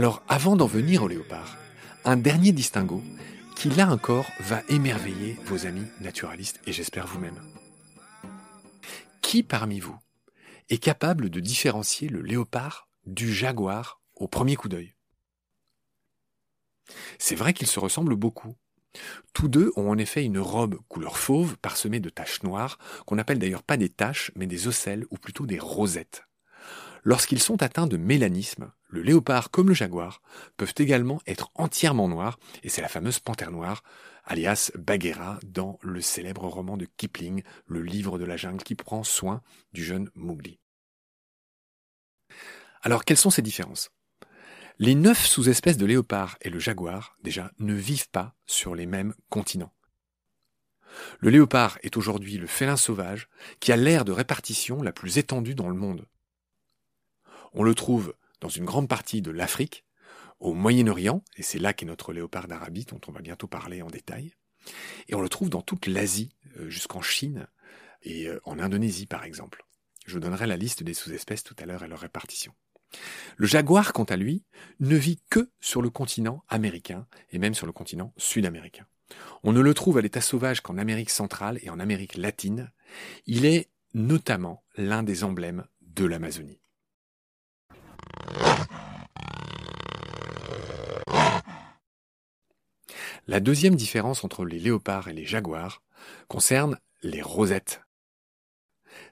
Alors avant d'en venir au léopard, un dernier distinguo qui là encore va émerveiller vos amis naturalistes et j'espère vous-même. Qui parmi vous est capable de différencier le léopard du jaguar au premier coup d'œil? C'est vrai qu'ils se ressemblent beaucoup. Tous deux ont en effet une robe couleur fauve parsemée de taches noires, qu'on appelle d'ailleurs pas des taches, mais des ocelles ou plutôt des rosettes. Lorsqu'ils sont atteints de mélanisme, le léopard comme le jaguar peuvent également être entièrement noirs, et c'est la fameuse panthère noire, alias Bagheera, dans le célèbre roman de Kipling, le livre de la jungle qui prend soin du jeune Mowgli. Alors quelles sont ces différences? Les neuf sous-espèces de léopard et le jaguar, déjà, ne vivent pas sur les mêmes continents. Le léopard est aujourd'hui le félin sauvage qui a l'aire de répartition la plus étendue dans le monde. On le trouve dans une grande partie de l'Afrique, au Moyen-Orient, et c'est là qu'est notre léopard d'Arabie, dont on va bientôt parler en détail, et on le trouve dans toute l'Asie, euh, jusqu'en Chine et euh, en Indonésie par exemple. Je vous donnerai la liste des sous-espèces tout à l'heure et leur répartition. Le jaguar, quant à lui, ne vit que sur le continent américain et même sur le continent sud-américain. On ne le trouve à l'état sauvage qu'en Amérique centrale et en Amérique latine. Il est notamment l'un des emblèmes de l'Amazonie. La deuxième différence entre les léopards et les jaguars concerne les rosettes.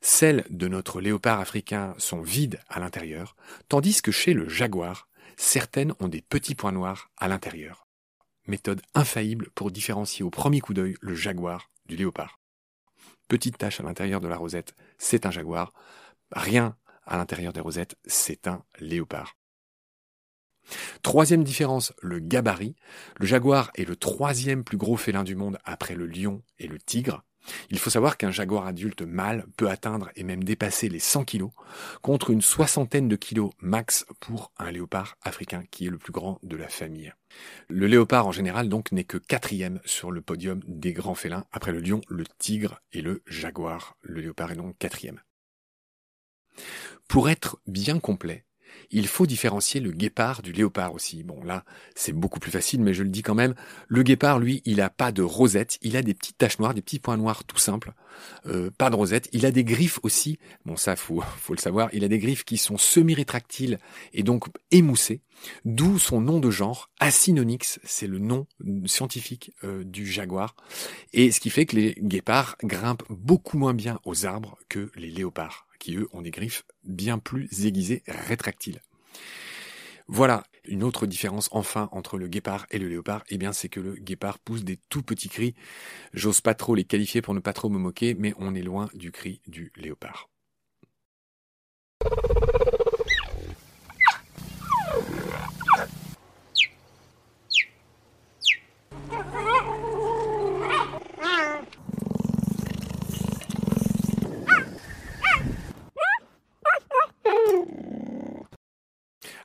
Celles de notre léopard africain sont vides à l'intérieur, tandis que chez le jaguar, certaines ont des petits points noirs à l'intérieur. Méthode infaillible pour différencier au premier coup d'œil le jaguar du léopard. Petite tache à l'intérieur de la rosette, c'est un jaguar. Rien à l'intérieur des rosettes, c'est un léopard. Troisième différence, le gabarit. Le jaguar est le troisième plus gros félin du monde après le lion et le tigre. Il faut savoir qu'un jaguar adulte mâle peut atteindre et même dépasser les 100 kg, contre une soixantaine de kilos max pour un léopard africain qui est le plus grand de la famille. Le léopard en général donc n'est que quatrième sur le podium des grands félins, après le lion, le tigre et le jaguar. Le léopard est donc quatrième. Pour être bien complet, il faut différencier le guépard du léopard aussi. Bon là, c'est beaucoup plus facile, mais je le dis quand même. Le guépard, lui, il a pas de rosette, il a des petites taches noires, des petits points noirs tout simples. Euh, pas de rosette. Il a des griffes aussi. Bon ça, faut, le savoir. Il a des griffes qui sont semi-rétractiles et donc émoussées. D'où son nom de genre, Acinonyx, c'est le nom scientifique euh, du jaguar. Et ce qui fait que les guépards grimpent beaucoup moins bien aux arbres que les léopards qui eux ont des griffes bien plus aiguisées, rétractiles. Voilà une autre différence enfin entre le guépard et le léopard, eh bien c'est que le guépard pousse des tout petits cris. J'ose pas trop les qualifier pour ne pas trop me moquer, mais on est loin du cri du léopard.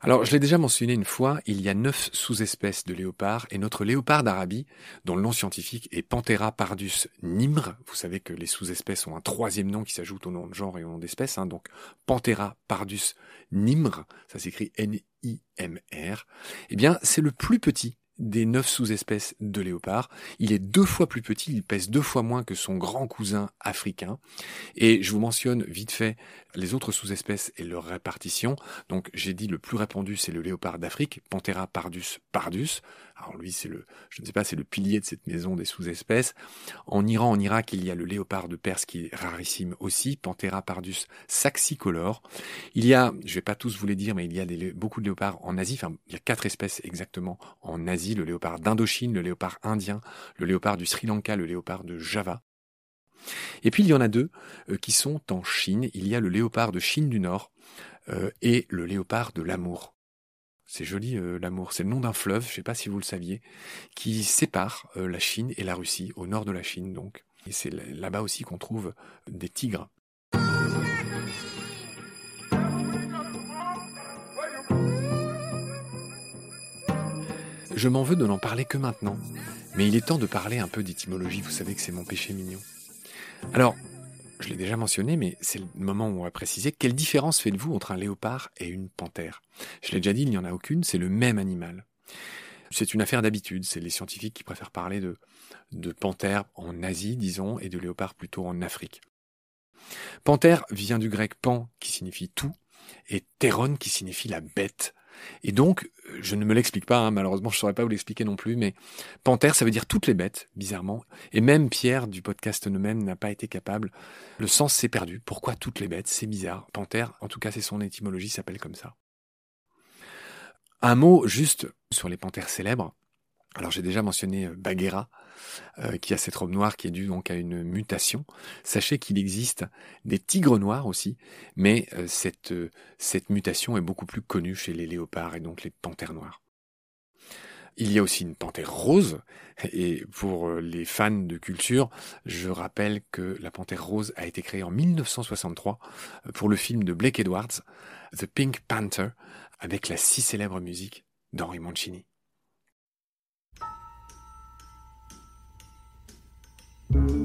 Alors, je l'ai déjà mentionné une fois, il y a neuf sous-espèces de léopard et notre léopard d'Arabie, dont le nom scientifique est Panthera pardus nimr, vous savez que les sous-espèces ont un troisième nom qui s'ajoute au nom de genre et au nom d'espèce, hein, donc Panthera pardus nimr, ça s'écrit N-I-M-R, eh bien, c'est le plus petit des neuf sous-espèces de léopard. Il est deux fois plus petit, il pèse deux fois moins que son grand cousin africain. Et je vous mentionne vite fait les autres sous-espèces et leur répartition. Donc j'ai dit le plus répandu c'est le léopard d'Afrique, Panthera pardus pardus. Alors lui c'est le, je ne sais pas, c'est le pilier de cette maison des sous-espèces. En Iran, en Irak, il y a le léopard de Perse qui est rarissime aussi, Panthera pardus saxicolor. Il y a, je vais pas tous vous les dire, mais il y a beaucoup de léopards en Asie. Enfin, il y a quatre espèces exactement en Asie le léopard d'Indochine, le léopard indien, le léopard du Sri Lanka, le léopard de Java. Et puis il y en a deux euh, qui sont en Chine. Il y a le léopard de Chine du Nord euh, et le léopard de l'amour. C'est joli euh, l'amour, c'est le nom d'un fleuve, je ne sais pas si vous le saviez, qui sépare la Chine et la Russie, au nord de la Chine donc. Et c'est là-bas aussi qu'on trouve des tigres. Je m'en veux de n'en parler que maintenant, mais il est temps de parler un peu d'étymologie, vous savez que c'est mon péché mignon. Alors, je l'ai déjà mentionné, mais c'est le moment où on va préciser quelle différence faites-vous entre un léopard et une panthère Je l'ai déjà dit, il n'y en a aucune, c'est le même animal. C'est une affaire d'habitude, c'est les scientifiques qui préfèrent parler de, panthère en Asie, disons, et de léopard plutôt en Afrique. Panthère vient du grec pan, qui signifie tout, et théron, qui signifie la bête. Et donc, je ne me l'explique pas, hein, malheureusement, je ne saurais pas vous l'expliquer non plus, mais panthère, ça veut dire toutes les bêtes, bizarrement. Et même Pierre du podcast Nous-mêmes n'a pas été capable. Le sens s'est perdu. Pourquoi toutes les bêtes? C'est bizarre. Panthère, en tout cas, c'est son étymologie, s'appelle comme ça. Un mot juste sur les panthères célèbres. Alors j'ai déjà mentionné euh, Bagheera, euh, qui a cette robe noire qui est due donc à une mutation. Sachez qu'il existe des tigres noirs aussi, mais euh, cette, cette mutation est beaucoup plus connue chez les léopards et donc les panthères noires. Il y a aussi une panthère rose, et pour les fans de culture, je rappelle que la panthère rose a été créée en 1963 pour le film de Blake Edwards, The Pink Panther, avec la si célèbre musique d'Henri Mancini. Thank you.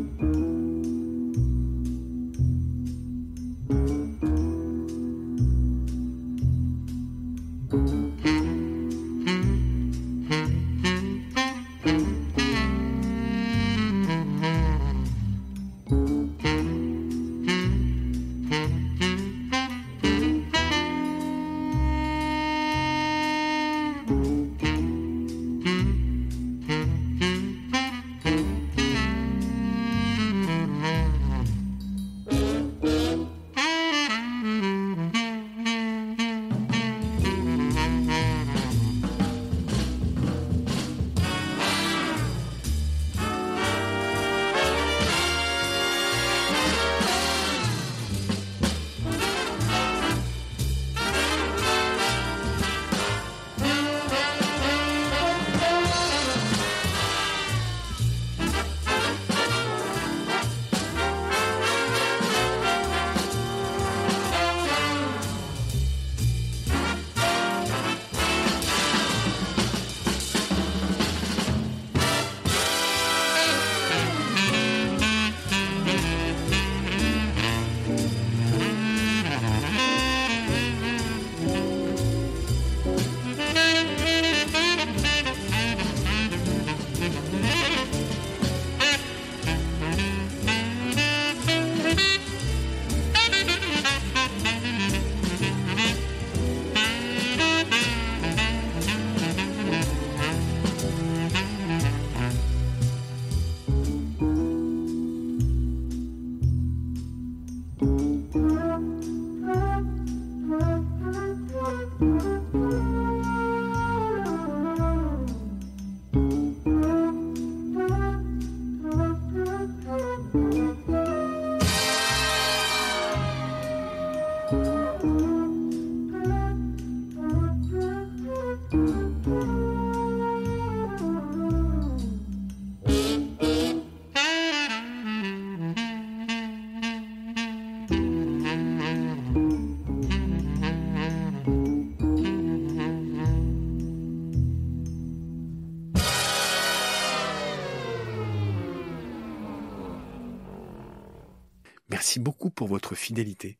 Merci beaucoup pour votre fidélité.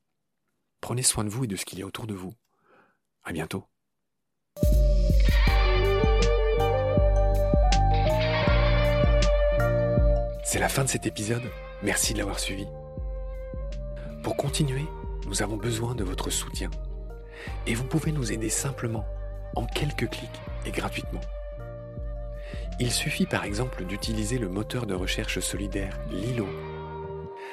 Prenez soin de vous et de ce qu'il y a autour de vous. À bientôt. C'est la fin de cet épisode. Merci de l'avoir suivi. Pour continuer, nous avons besoin de votre soutien. Et vous pouvez nous aider simplement, en quelques clics et gratuitement. Il suffit par exemple d'utiliser le moteur de recherche solidaire Lilo.